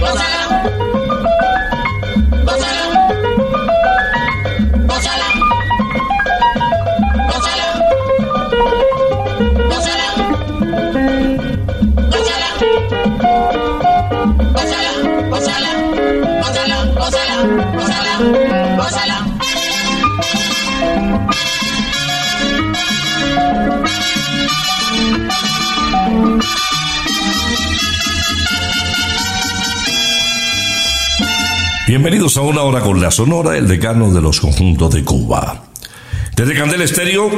Well, now. Bienvenidos a una hora con la Sonora, el decano de los conjuntos de Cuba. Desde Candela Estéreo,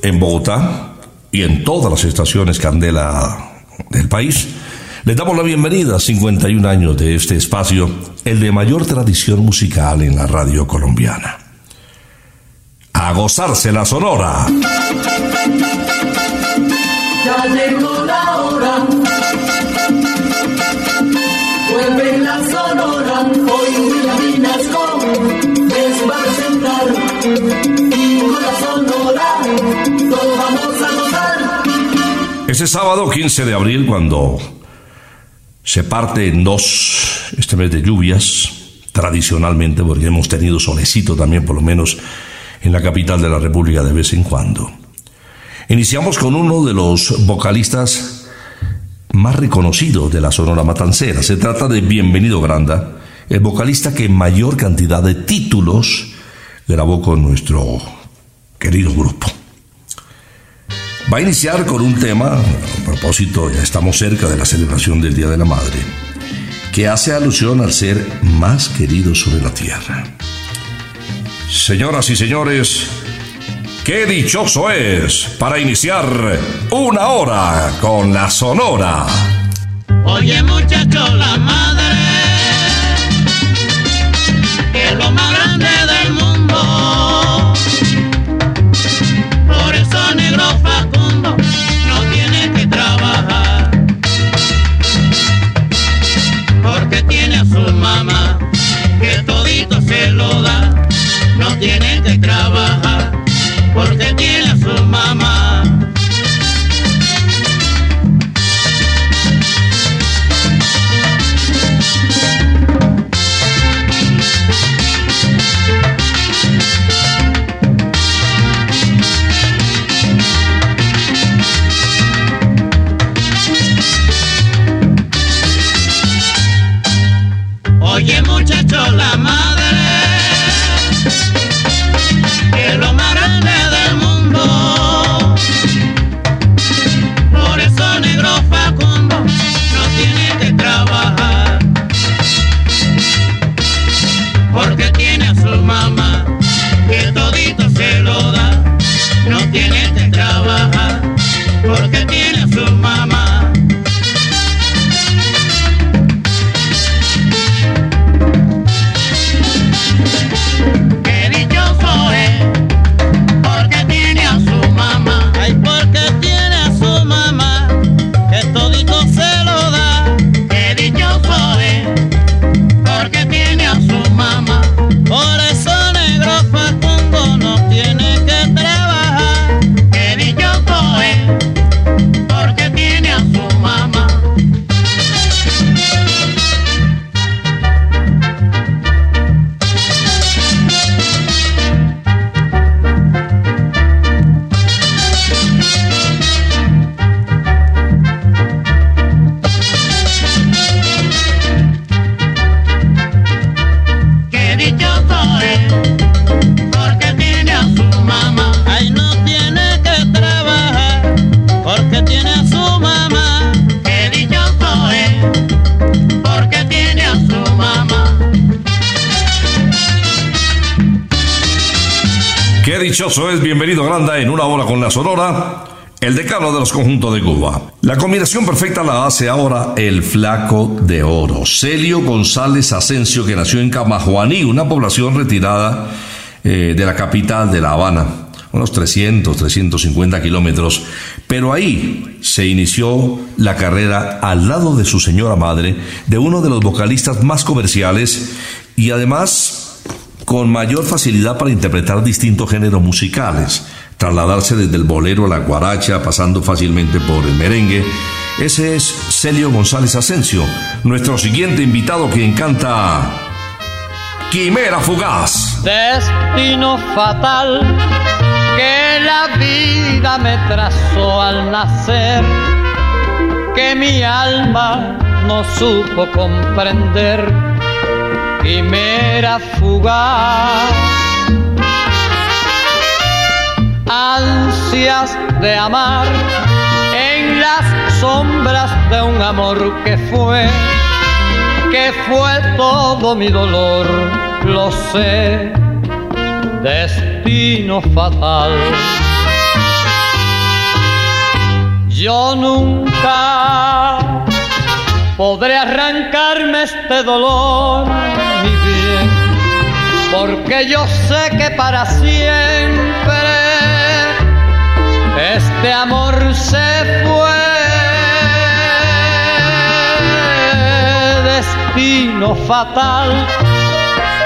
en Bogotá y en todas las estaciones Candela del país, les damos la bienvenida a 51 años de este espacio, el de mayor tradición musical en la radio colombiana. A gozarse la Sonora. Ya llegó la hora. Vuelve la sonora. Hoy Todos vamos a. Ese sábado 15 de abril, cuando se parte en dos este mes de lluvias, tradicionalmente, porque hemos tenido solecito también, por lo menos en la capital de la República de vez en cuando. Iniciamos con uno de los vocalistas más reconocidos de la Sonora Matancera. Se trata de Bienvenido Granda, el vocalista que mayor cantidad de títulos grabó con nuestro querido grupo. Va a iniciar con un tema, a propósito, ya estamos cerca de la celebración del Día de la Madre, que hace alusión al ser más querido sobre la tierra. Señoras y señores, qué dichoso es para iniciar una hora con la Sonora. Oye muchacho, la madre su mamá, que todito se lo da, no tiene que trabajar, porque tiene Es, bienvenido Granda en una hora con la Sonora, el decano de los conjuntos de Cuba. La combinación perfecta la hace ahora el flaco de oro, Celio González Asensio, que nació en Camajuaní, una población retirada eh, de la capital de La Habana, unos 300, 350 kilómetros, pero ahí se inició la carrera al lado de su señora madre, de uno de los vocalistas más comerciales y además con mayor facilidad para interpretar distintos géneros musicales, trasladarse desde el bolero a la guaracha, pasando fácilmente por el merengue. Ese es Celio González Asensio, nuestro siguiente invitado quien canta Quimera Fugaz. Destino fatal que la vida me trazó al nacer, que mi alma no supo comprender. Quimera fugaz, ansias de amar en las sombras de un amor que fue que fue todo mi dolor, lo sé, destino fatal. Yo nunca podré arrancarme este dolor, porque yo sé que para siempre este amor se fue destino fatal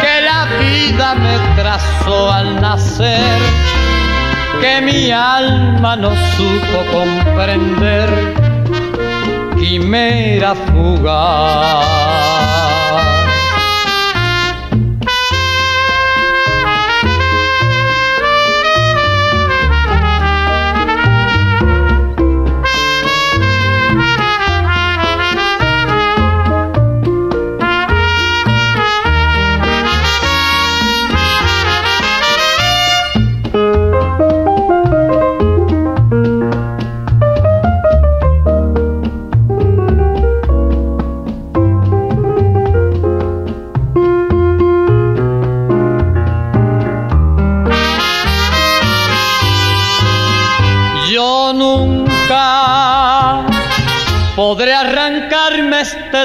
que la vida me trazó al nacer, que mi alma no supo comprender, quimera fugaz.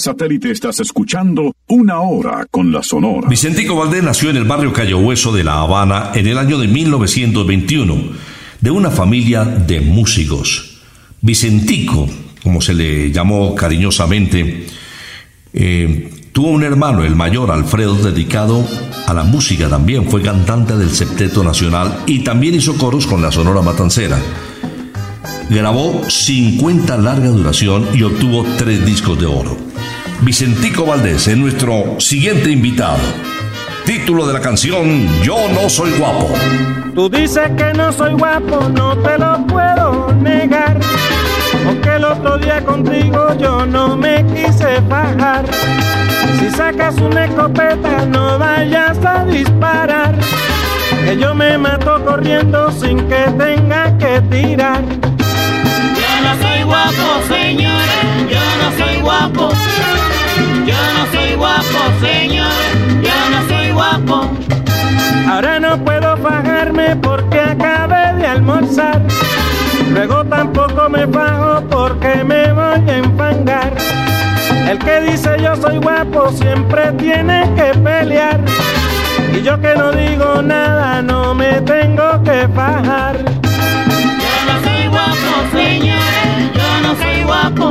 Satélite estás escuchando Una Hora con la Sonora. Vicentico Valdés nació en el barrio Cayo Hueso de La Habana en el año de 1921, de una familia de músicos. Vicentico, como se le llamó cariñosamente, eh, tuvo un hermano, el mayor Alfredo, dedicado a la música también. Fue cantante del Septeto Nacional y también hizo coros con la Sonora Matancera. Grabó 50 larga duración y obtuvo tres discos de oro. Vicentico Valdés es nuestro siguiente invitado. Título de la canción Yo no soy guapo. Tú dices que no soy guapo, no te lo puedo negar. Porque el otro día contigo yo no me quise bajar. Si sacas una escopeta, no vayas a disparar. Que yo me mato corriendo sin que tenga que tirar no soy guapo, señores, yo no soy guapo. Yo no soy guapo, señores, yo no soy guapo. Ahora no puedo bajarme porque acabé de almorzar. Luego tampoco me bajo porque me voy a enfangar. El que dice yo soy guapo siempre tiene que pelear. Y yo que no digo nada no me tengo que bajar. Yo no soy guapo, señor soy guapo,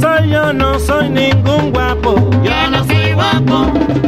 Soy, yo no soy ningún guapo. Yo no soy guapo.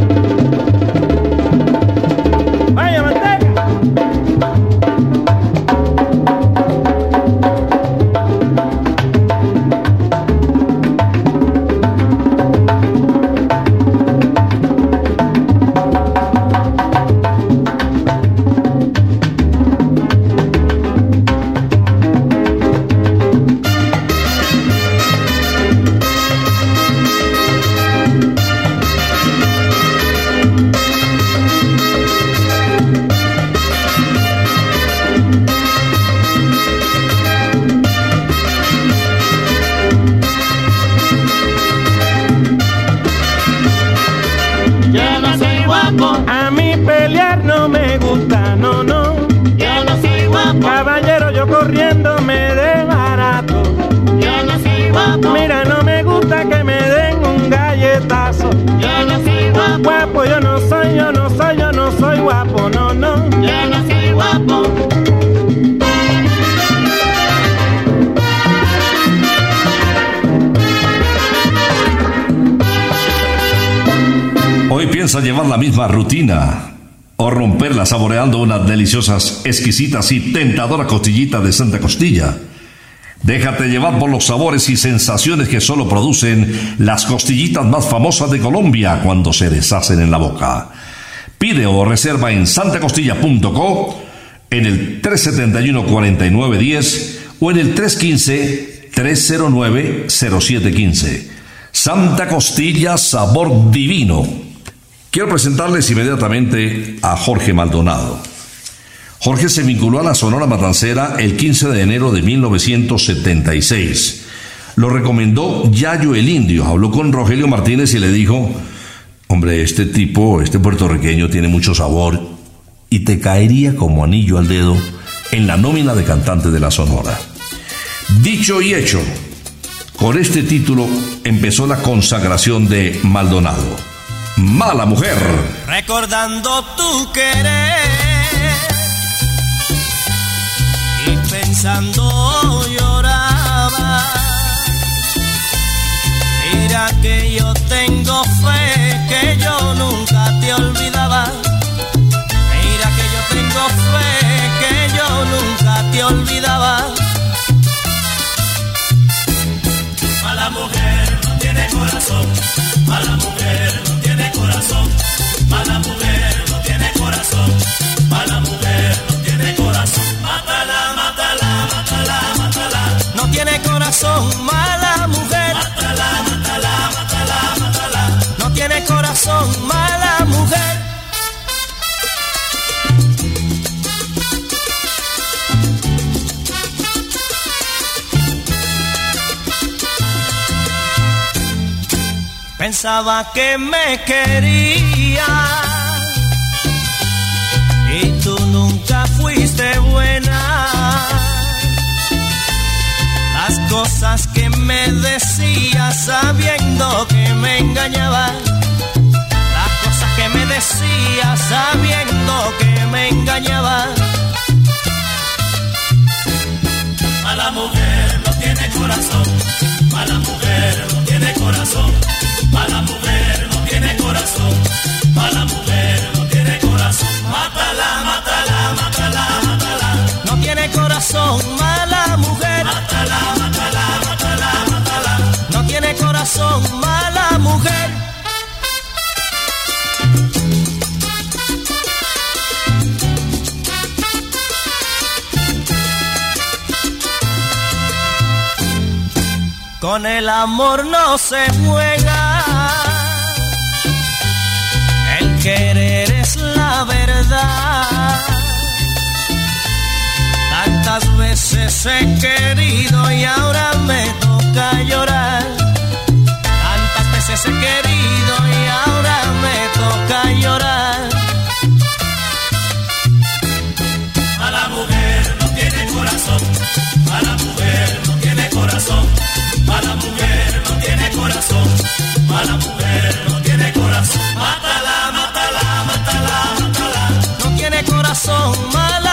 Rutina o romperla saboreando unas deliciosas, exquisitas y tentadoras costillitas de Santa Costilla. Déjate llevar por los sabores y sensaciones que solo producen las costillitas más famosas de Colombia cuando se deshacen en la boca. Pide o reserva en santacostilla.co, en el 371-4910 o en el 315-309-0715. Santa Costilla, sabor divino. Quiero presentarles inmediatamente a Jorge Maldonado. Jorge se vinculó a la Sonora Matancera el 15 de enero de 1976. Lo recomendó Yayo el Indio. Habló con Rogelio Martínez y le dijo, hombre, este tipo, este puertorriqueño tiene mucho sabor y te caería como anillo al dedo en la nómina de cantante de la Sonora. Dicho y hecho, con este título empezó la consagración de Maldonado. Mala Mujer. Recordando tu querer y pensando lloraba. Mira que yo tengo fe que yo nunca te olvidaba. Mira que yo tengo fe que yo nunca te olvidaba. Mala mujer no tiene corazón, mala mujer mala mujer no tiene corazón, mala mujer no tiene corazón, mátala, mátala, mátala, mátala, no tiene corazón, mala mujer, mátala, mátala, mátala, mátala, no tiene corazón, mala mujer. Pensaba que me quería y tú nunca fuiste buena. Las cosas que me decías sabiendo que me engañabas. Las cosas que me decías sabiendo que me engañabas. Mala mujer no tiene corazón. Mala mujer no tiene corazón. Mala mujer no tiene corazón. Mala mujer no tiene corazón. Mátala, mátala, mátala, mátala. No tiene corazón, mala mujer. Mátala, mátala, mátala, mátala. No tiene corazón, mala mujer. Con el amor no se juega. Tantas veces he querido y ahora me toca llorar. Tantas veces he querido y ahora me toca llorar. Mala mujer no tiene corazón. Mala mujer no tiene corazón. Mala mujer no tiene corazón. Mala mujer corazón, mala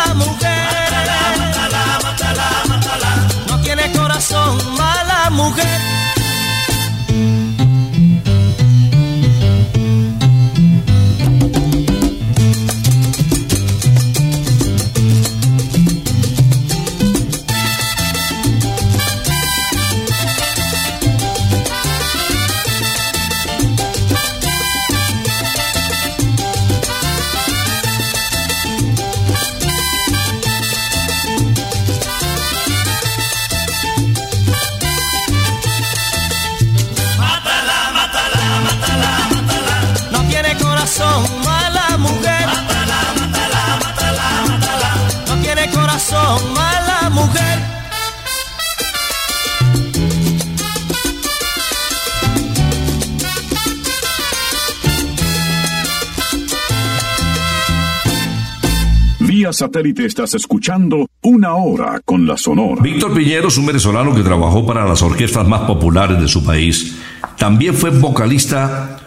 satélite estás escuchando Una Hora con la Sonora. Víctor Piñeros, un venezolano que trabajó para las orquestas más populares de su país, también fue vocalista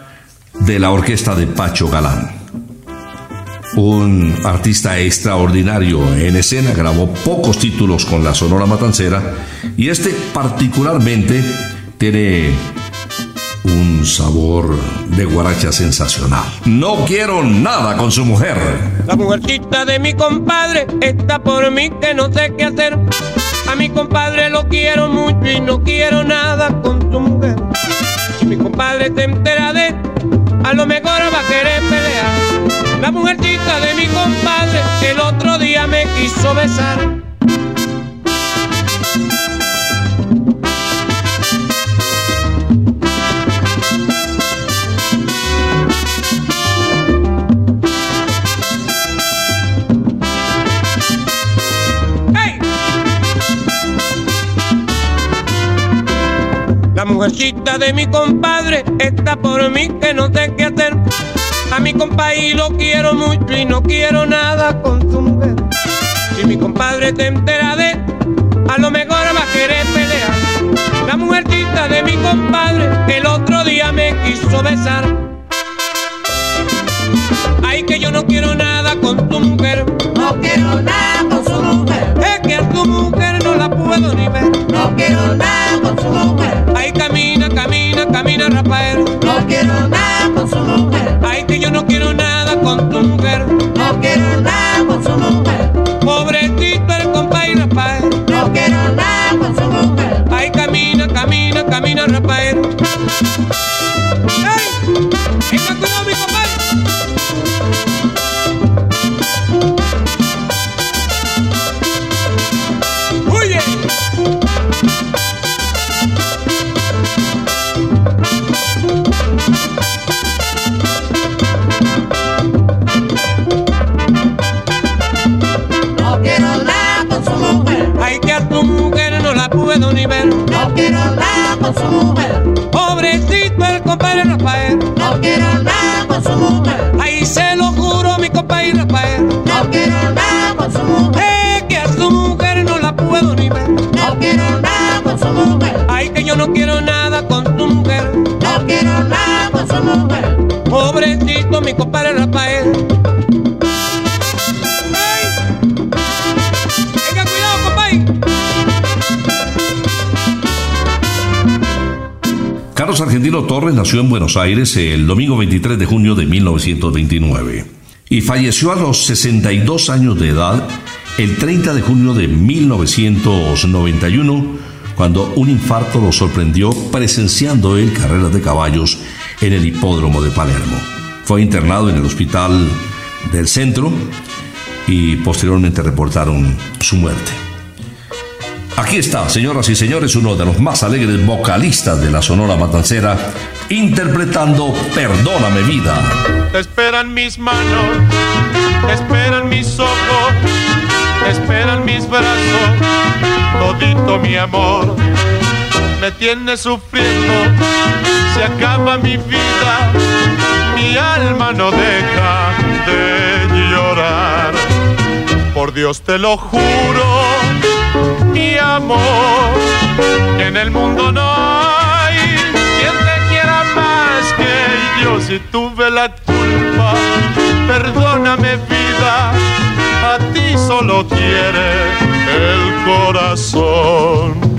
de la orquesta de Pacho Galán. Un artista extraordinario en escena, grabó pocos títulos con la Sonora Matancera y este particularmente tiene un sabor de guaracha sensacional. No quiero nada con su mujer. La mujercita de mi compadre está por mí que no sé qué hacer. A mi compadre lo quiero mucho y no quiero nada con su mujer. Si mi compadre se entera de a lo mejor va a querer pelear. La mujercita de mi compadre el otro día me quiso besar. La mujercita de mi compadre está por mí que no sé qué hacer. A mi compadre lo quiero mucho y no quiero nada con su mujer. Si mi compadre te entera de a lo mejor va a querer pelear. La mujercita de mi compadre el otro día me quiso besar. Ay, que yo no quiero nada con tu mujer. No quiero nada con su mujer. Es que a tu mujer no la puedo ni ver. No quiero nada con su mujer. Compadre Rafael. Carlos Argentino Torres nació en Buenos Aires el domingo 23 de junio de 1929 y falleció a los 62 años de edad el 30 de junio de 1991 cuando un infarto lo sorprendió presenciando él carreras de caballos en el hipódromo de Palermo. Fue internado en el hospital del centro y posteriormente reportaron su muerte. Aquí está, señoras y señores, uno de los más alegres vocalistas de la Sonora Matancera, interpretando Perdóname vida. Esperan mis manos, esperan mis ojos, esperan mis brazos, todito mi amor. Me tiene sufriendo, se acaba mi vida, mi alma no deja de llorar. Por Dios te lo juro, mi amor, que en el mundo no hay quien te quiera más que yo. Si tuve la culpa, perdóname vida, a ti solo quiere el corazón.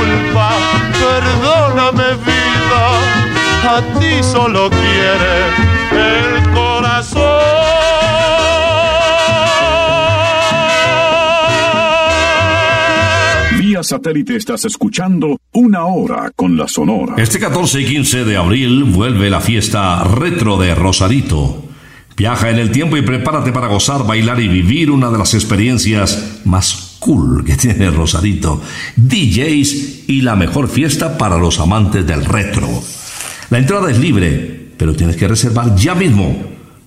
culpa. Perdóname vida, a ti solo quiere el corazón. Vía satélite estás escuchando Una Hora con la Sonora. Este 14 y 15 de abril vuelve la fiesta retro de Rosarito. Viaja en el tiempo y prepárate para gozar, bailar y vivir una de las experiencias más cool que tiene Rosarito. DJs y la mejor fiesta para los amantes del retro. La entrada es libre, pero tienes que reservar ya mismo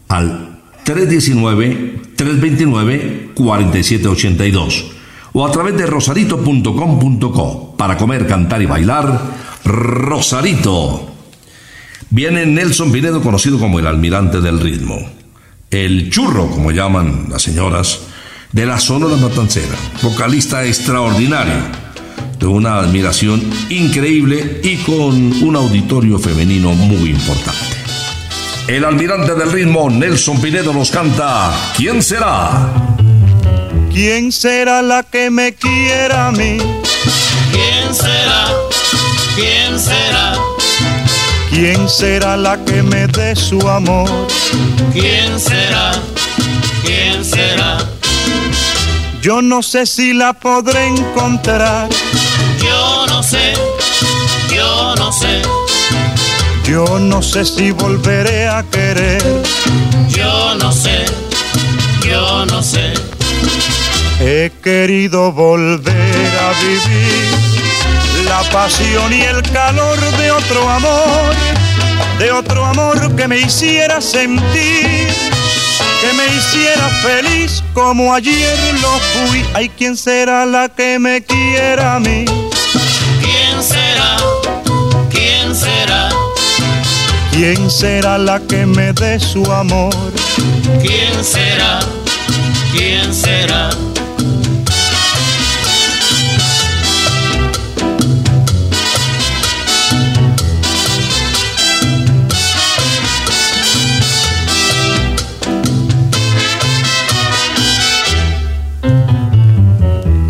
al 319-329-4782 o a través de rosarito.com.co para comer, cantar y bailar. Rosarito. Viene Nelson Pinedo, conocido como el almirante del ritmo. El churro, como llaman las señoras, de la Sonora Matancera. Vocalista extraordinario, de una admiración increíble y con un auditorio femenino muy importante. El almirante del ritmo, Nelson Pinedo, nos canta ¿Quién será? ¿Quién será la que me quiera a mí? ¿Quién será? ¿Quién será? ¿Quién será la que me dé su amor? ¿Quién será? ¿Quién será? Yo no sé si la podré encontrar. Yo no sé, yo no sé, Yo no sé si volveré a querer. yo no sé, yo no sé. He querido volver a vivir la pasión y el calor de otro amor, de otro amor que me hiciera sentir que me hiciera feliz como ayer lo fui. Hay quien será la que me quiera a mí. ¿Quién será? ¿Quién será? ¿Quién será la que me dé su amor? ¿Quién será? ¿Quién será?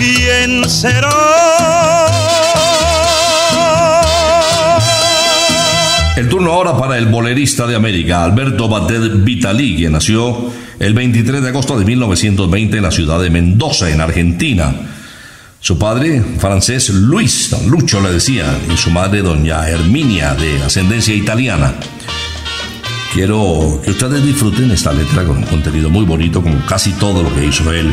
¿Quién será? El turno ahora para el bolerista de América, Alberto Batet Vitali, quien nació el 23 de agosto de 1920 en la ciudad de Mendoza, en Argentina. Su padre, francés Luis, Lucho le decía, y su madre, doña Herminia, de ascendencia italiana. Quiero que ustedes disfruten esta letra con un contenido muy bonito, como casi todo lo que hizo él,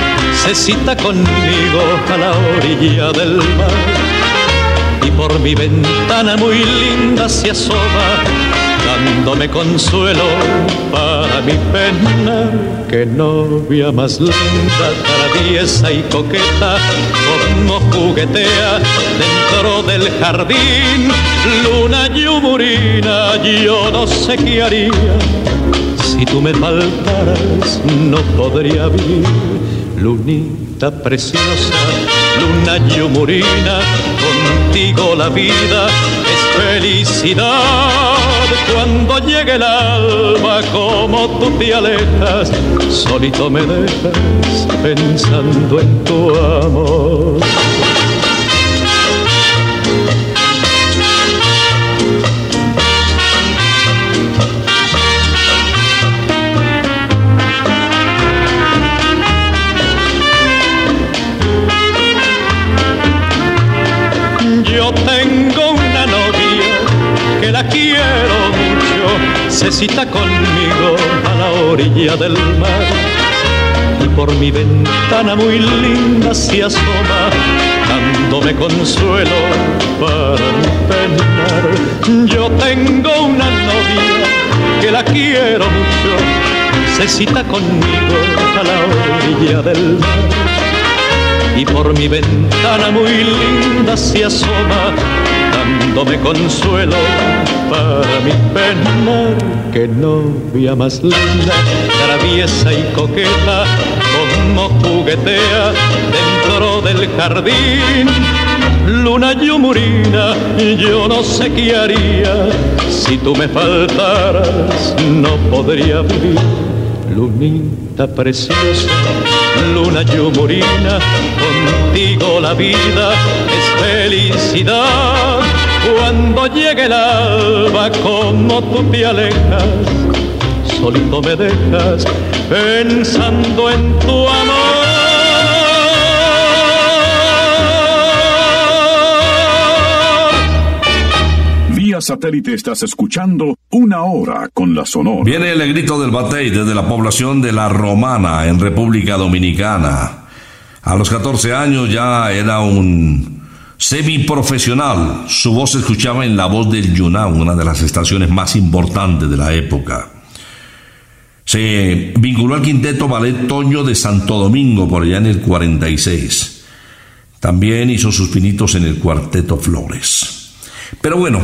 se cita conmigo a la orilla del mar y por mi ventana muy linda se asoma, dándome consuelo para mi pena. Que novia más linda, traviesa y coqueta, como juguetea dentro del jardín. Luna yumurina, yo no sé qué haría. Si tú me faltaras, no podría vivir. Lunita preciosa, luna yumurina, contigo la vida es felicidad. Cuando llegue el alma, como tú te alejas, solito me dejas pensando en tu amor. Cita conmigo a la orilla del mar y por mi ventana muy linda se asoma, dándome consuelo para mi penar. Yo tengo una novia que la quiero mucho, se cita conmigo a la orilla del mar y por mi ventana muy linda se asoma, dándome consuelo para mi penar. Que novia más linda, traviesa y coqueta, como juguetea dentro del jardín. Luna yumurina, yo no sé qué haría si tú me faltaras, no podría vivir. Lunita preciosa, luna yumurina, contigo la vida es felicidad. Cuando llegue el alba, como tú te alejas, solito me dejas pensando en tu amor. Vía satélite estás escuchando una hora con la Sonora. Viene el grito del batey desde la población de La Romana, en República Dominicana. A los 14 años ya era un semiprofesional. Su voz se escuchaba en La Voz del Yunao, una de las estaciones más importantes de la época. Se vinculó al quinteto Ballet Toño de Santo Domingo por allá en el 46. También hizo sus pinitos en el cuarteto Flores. Pero bueno,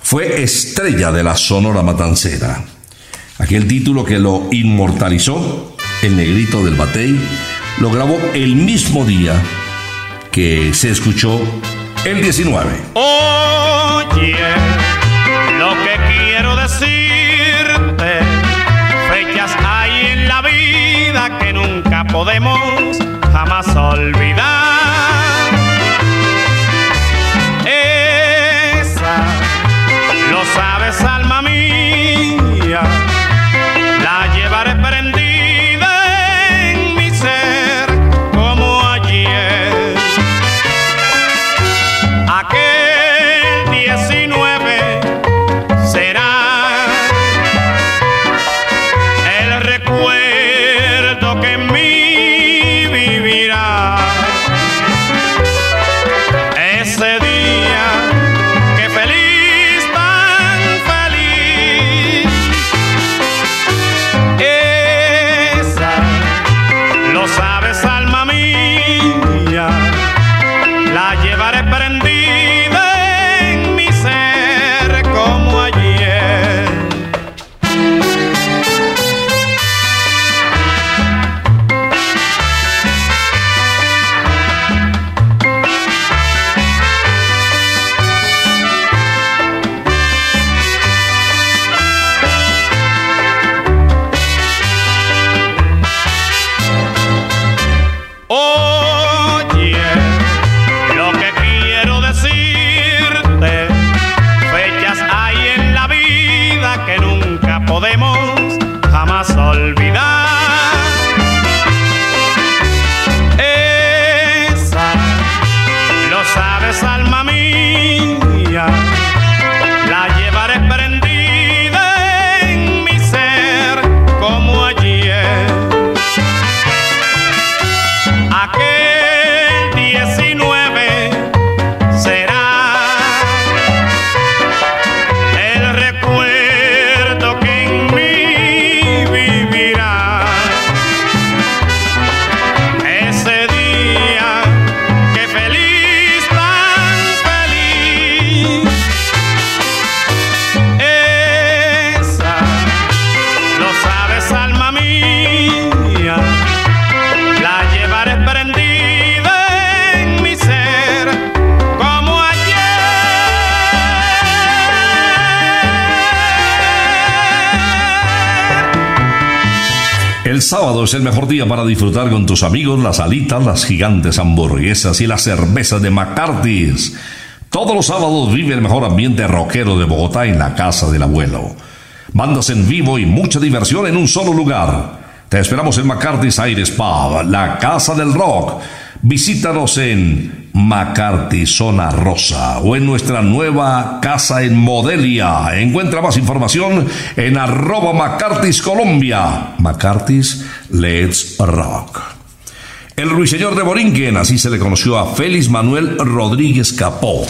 fue estrella de la Sonora Matancera. Aquel título que lo inmortalizó, El Negrito del Batey, lo grabó el mismo día que se escuchó el 19. Oye, lo que quiero decirte, fechas hay en la vida que nunca podemos jamás olvidar. Sábado es el mejor día para disfrutar con tus amigos las alitas, las gigantes hamburguesas y las cervezas de McCarthy's. Todos los sábados vive el mejor ambiente rockero de Bogotá en la casa del abuelo. Bandas en vivo y mucha diversión en un solo lugar. Te esperamos en McCarthy's Aires Pub, la casa del rock. Visítanos en McCarthy Zona Rosa o en nuestra nueva casa en Modelia. Encuentra más información en arroba McCarthy's Colombia. McCarthy's Let's Rock. El ruiseñor de Borinquen, así se le conoció a Félix Manuel Rodríguez Capó,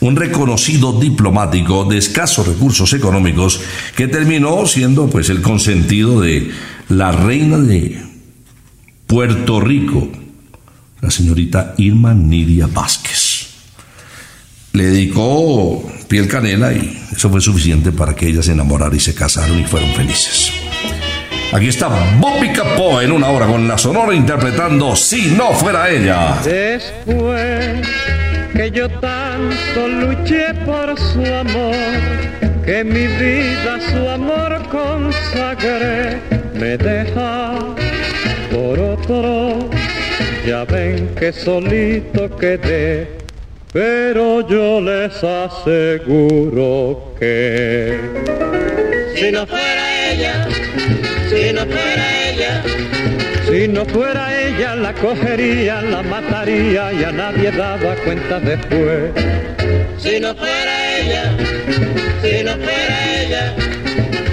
un reconocido diplomático de escasos recursos económicos que terminó siendo pues el consentido de la reina de Puerto Rico, la señorita Irma Nidia Vázquez. Le dedicó piel canela y eso fue suficiente para que ella se enamorara y se casaron y fueron felices. Aquí está Bobby Capó en una hora con la sonora interpretando Si no fuera ella. Después que yo tanto luché por su amor, que mi vida su amor consagré, me deja por otro. Ya ven que solito quedé, pero yo les aseguro que Si no fuera ella, si no fuera ella, Si no fuera ella la cogería, la mataría y a nadie daba cuenta después. si no fuera ella, si no fuera ella,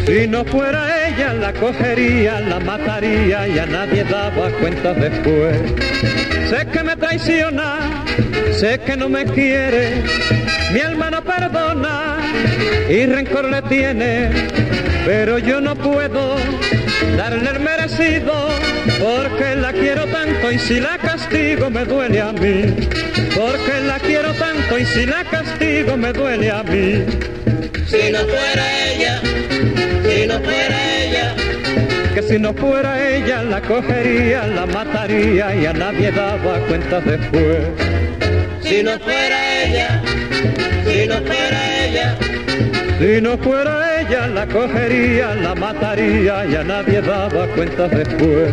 Si no fuera ella la cogería, la mataría y a nadie daba cuenta después. Sé que me traiciona, sé que no me quiere, mi alma no perdona y rencor le tiene, pero yo no puedo darle el merecido porque la quiero tanto y si la castigo me duele a mí, porque la quiero tanto y si la castigo me duele a mí. Si no fuera ella, si no fuera ella, que si no fuera ella la cogería, la mataría y a nadie daba cuenta después. si no fuera ella, si no fuera ella, Si no fuera ella la cogería, la mataría y a nadie daba cuenta después.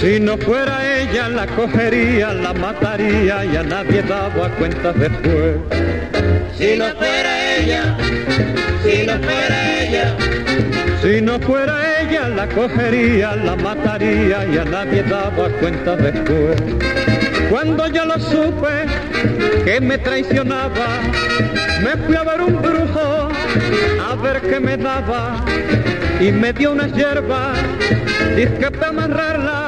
Si no fuera ella la cogería, la mataría y a nadie daba cuenta después. si no fuera ella, si no fuera ella, Si no fuera ella la cogería, la mataría y a nadie daba cuenta después. Cuando yo lo supe que me traicionaba, me fui a ver un brujo a ver qué me daba y me dio unas hierbas, dije para amarrarla,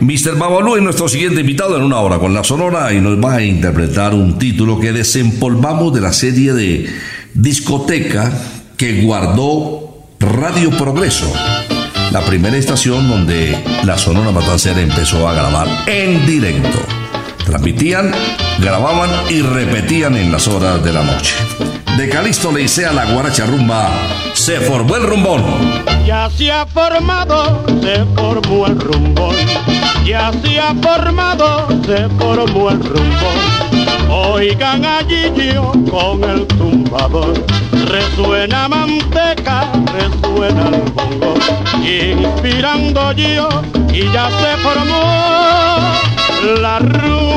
Mr. Babalú es nuestro siguiente invitado en una hora con la Sonora y nos va a interpretar un título que desempolvamos de la serie de discoteca que guardó Radio Progreso, la primera estación donde la Sonora Matancera empezó a grabar en directo. Transmitían, grababan y repetían en las horas de la noche. De Calixto Leicea la guaracha rumba, se formó el rumbón. Ya se ha formado, se formó el rumbón. Ya se ha formado, se formó el rumbón. Oigan allí yo con el tumbador. Resuena manteca, resuena el bongo. Inspirando yo y ya se formó la rumba.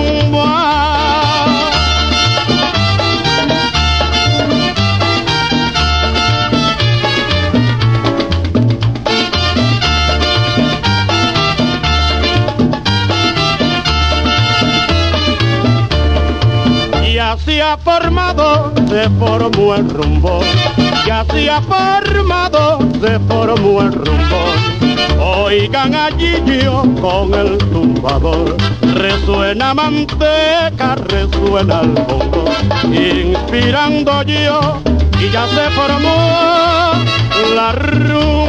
Se ha formado, se formó el rumbo. Ya se ha formado, se formó el rumbo. Oigan allí yo con el tumbador. Resuena manteca, resuena el bongo. Inspirando yo y ya se formó la rumba.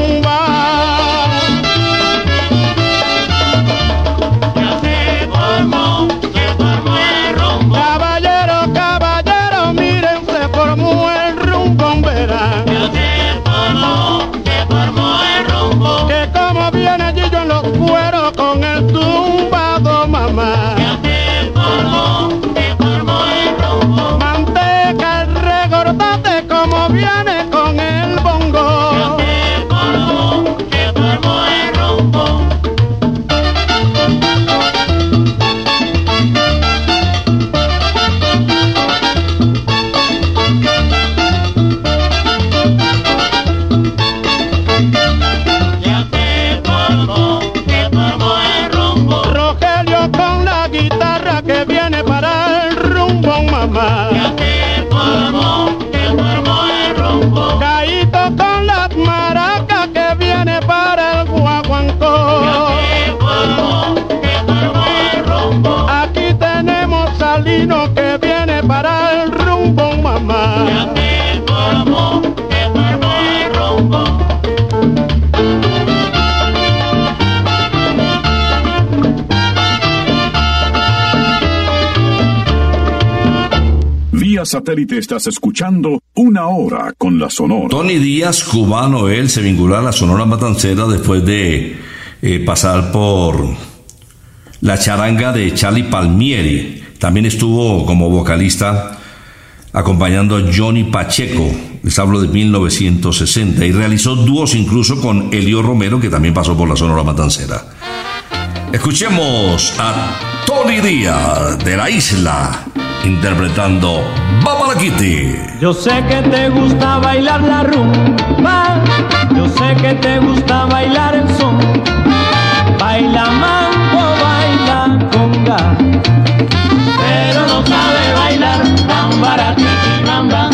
Satélite estás escuchando Una Hora con la Sonora. Tony Díaz, cubano, él se vinculó a la Sonora Matancera después de eh, pasar por la charanga de Charlie Palmieri. También estuvo como vocalista acompañando a Johnny Pacheco, les hablo de 1960, y realizó dúos incluso con Elio Romero, que también pasó por la Sonora Matancera. Escuchemos a Tony Díaz de la isla interpretando Baba Kitty. Yo sé que te gusta bailar la rumba, yo sé que te gusta bailar el son. Baila mambo, baila conga, pero no sabe bailar bamba, tiki, bamba,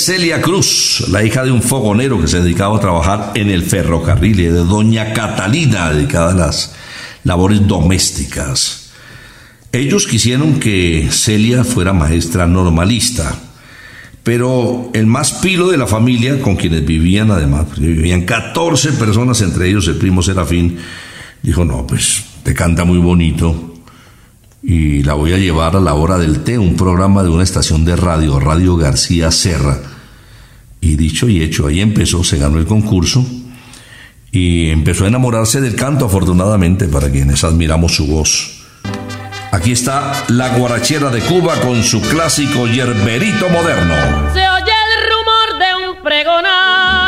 Celia Cruz, la hija de un fogonero que se dedicaba a trabajar en el ferrocarril, y de doña Catalina, dedicada a las labores domésticas. Ellos quisieron que Celia fuera maestra normalista, pero el más pilo de la familia, con quienes vivían además, vivían 14 personas, entre ellos el primo Serafín, dijo, no, pues te canta muy bonito y la voy a llevar a la hora del té, un programa de una estación de radio, Radio García Serra. Y dicho y hecho, ahí empezó, se ganó el concurso y empezó a enamorarse del canto, afortunadamente, para quienes admiramos su voz. Aquí está la guarachera de Cuba con su clásico yerberito moderno. Se oye el rumor de un pregonar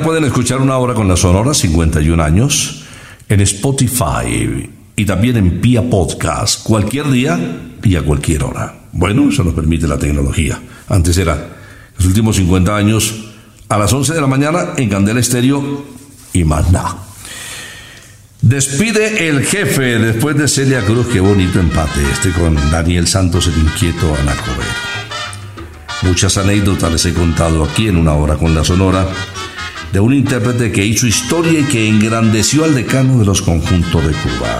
pueden escuchar una hora con la Sonora 51 años en Spotify y también en Pia Podcast cualquier día y a cualquier hora. Bueno, eso nos permite la tecnología. Antes era los últimos 50 años a las 11 de la mañana en Candela Estéreo y más nada. Despide el jefe después de Celia Cruz. Qué bonito empate este con Daniel Santos, el inquieto Anacobero. Muchas anécdotas les he contado aquí en una hora con la Sonora de un intérprete que hizo historia y que engrandeció al decano de los conjuntos de Cuba.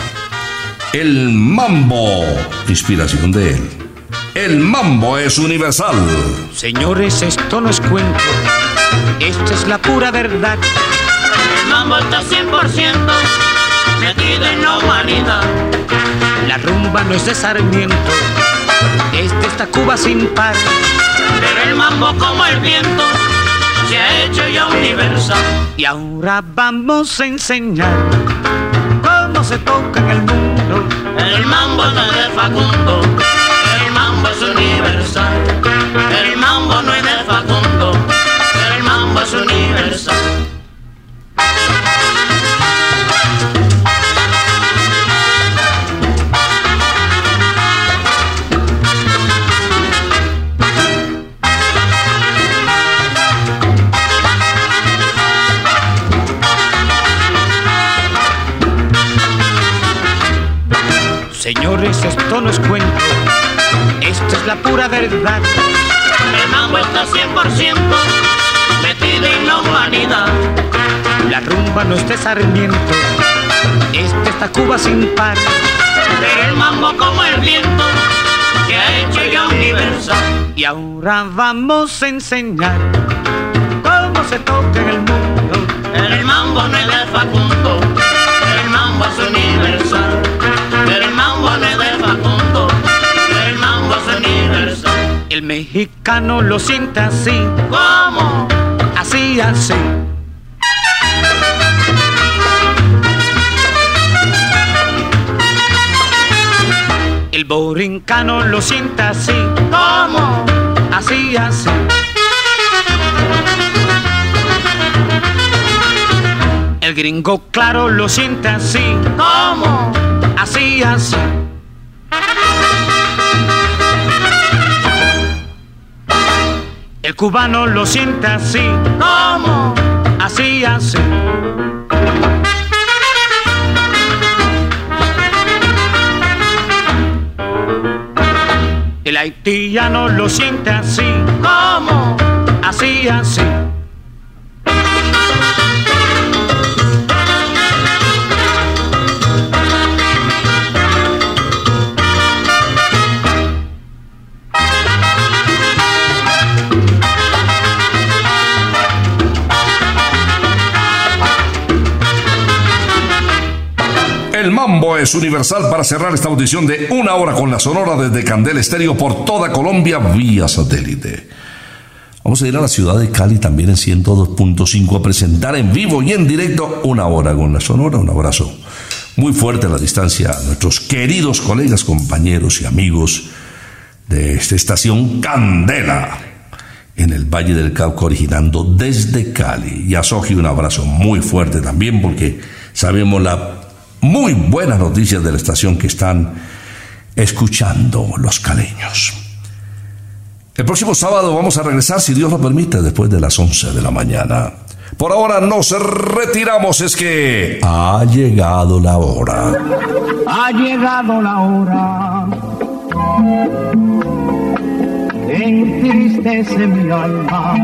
El mambo, inspiración de él. El mambo es universal. Señores, esto no es cuento, esto es la pura verdad. El mambo está 100% metido en la humanidad. La rumba no es de Sarmiento, esta Cuba sin par. Pero el mambo como el viento se ha hecho ya universal. Y ahora vamos a enseñar cómo se toca en el mundo. El mambo no es de Facundo, el mambo es universal. El mambo no es de Facundo, el mambo es universal. Esto no es cuento, esto es la pura verdad. El mambo está 100% metido en la humanidad. La rumba no es de Sarmiento, esta Cuba sin par. Pero el mambo como el viento se ha hecho ya universal. Y ahora vamos a enseñar cómo se toca en el mundo. El mambo no es de Facundo, mexicano lo siente así, ¿Cómo? así, así. El borincano lo siente así, ¿Cómo? así, así. El gringo claro lo siente así, ¿Cómo? así, así. El cubano lo siente así, ¿Cómo? así, así. El haitiano lo siente así, ¿Cómo? así, así. El mambo es universal para cerrar esta audición de una hora con la Sonora desde Candel Estéreo por toda Colombia vía satélite. Vamos a ir a la ciudad de Cali también en 102.5 a presentar en vivo y en directo una hora con la Sonora. Un abrazo muy fuerte a la distancia a nuestros queridos colegas, compañeros y amigos de esta estación Candela en el Valle del Cauca originando desde Cali. Y a Soji un abrazo muy fuerte también porque sabemos la muy buenas noticias de la estación que están escuchando los caleños. El próximo sábado vamos a regresar, si Dios lo permite, después de las 11 de la mañana. Por ahora nos retiramos, es que ha llegado la hora. Ha llegado la hora entristece mi alma.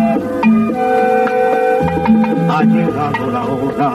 Ha llegado la hora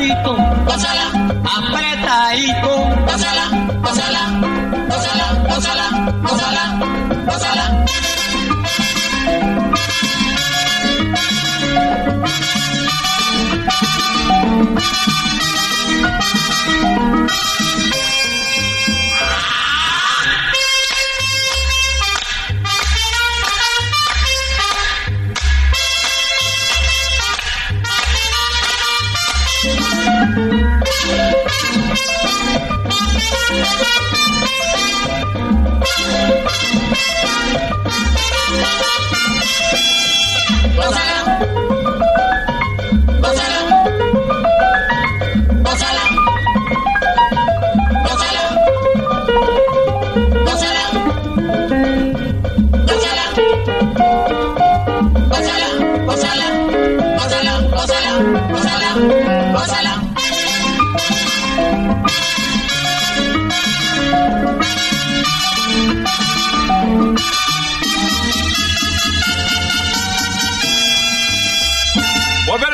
Diosito. Pásala.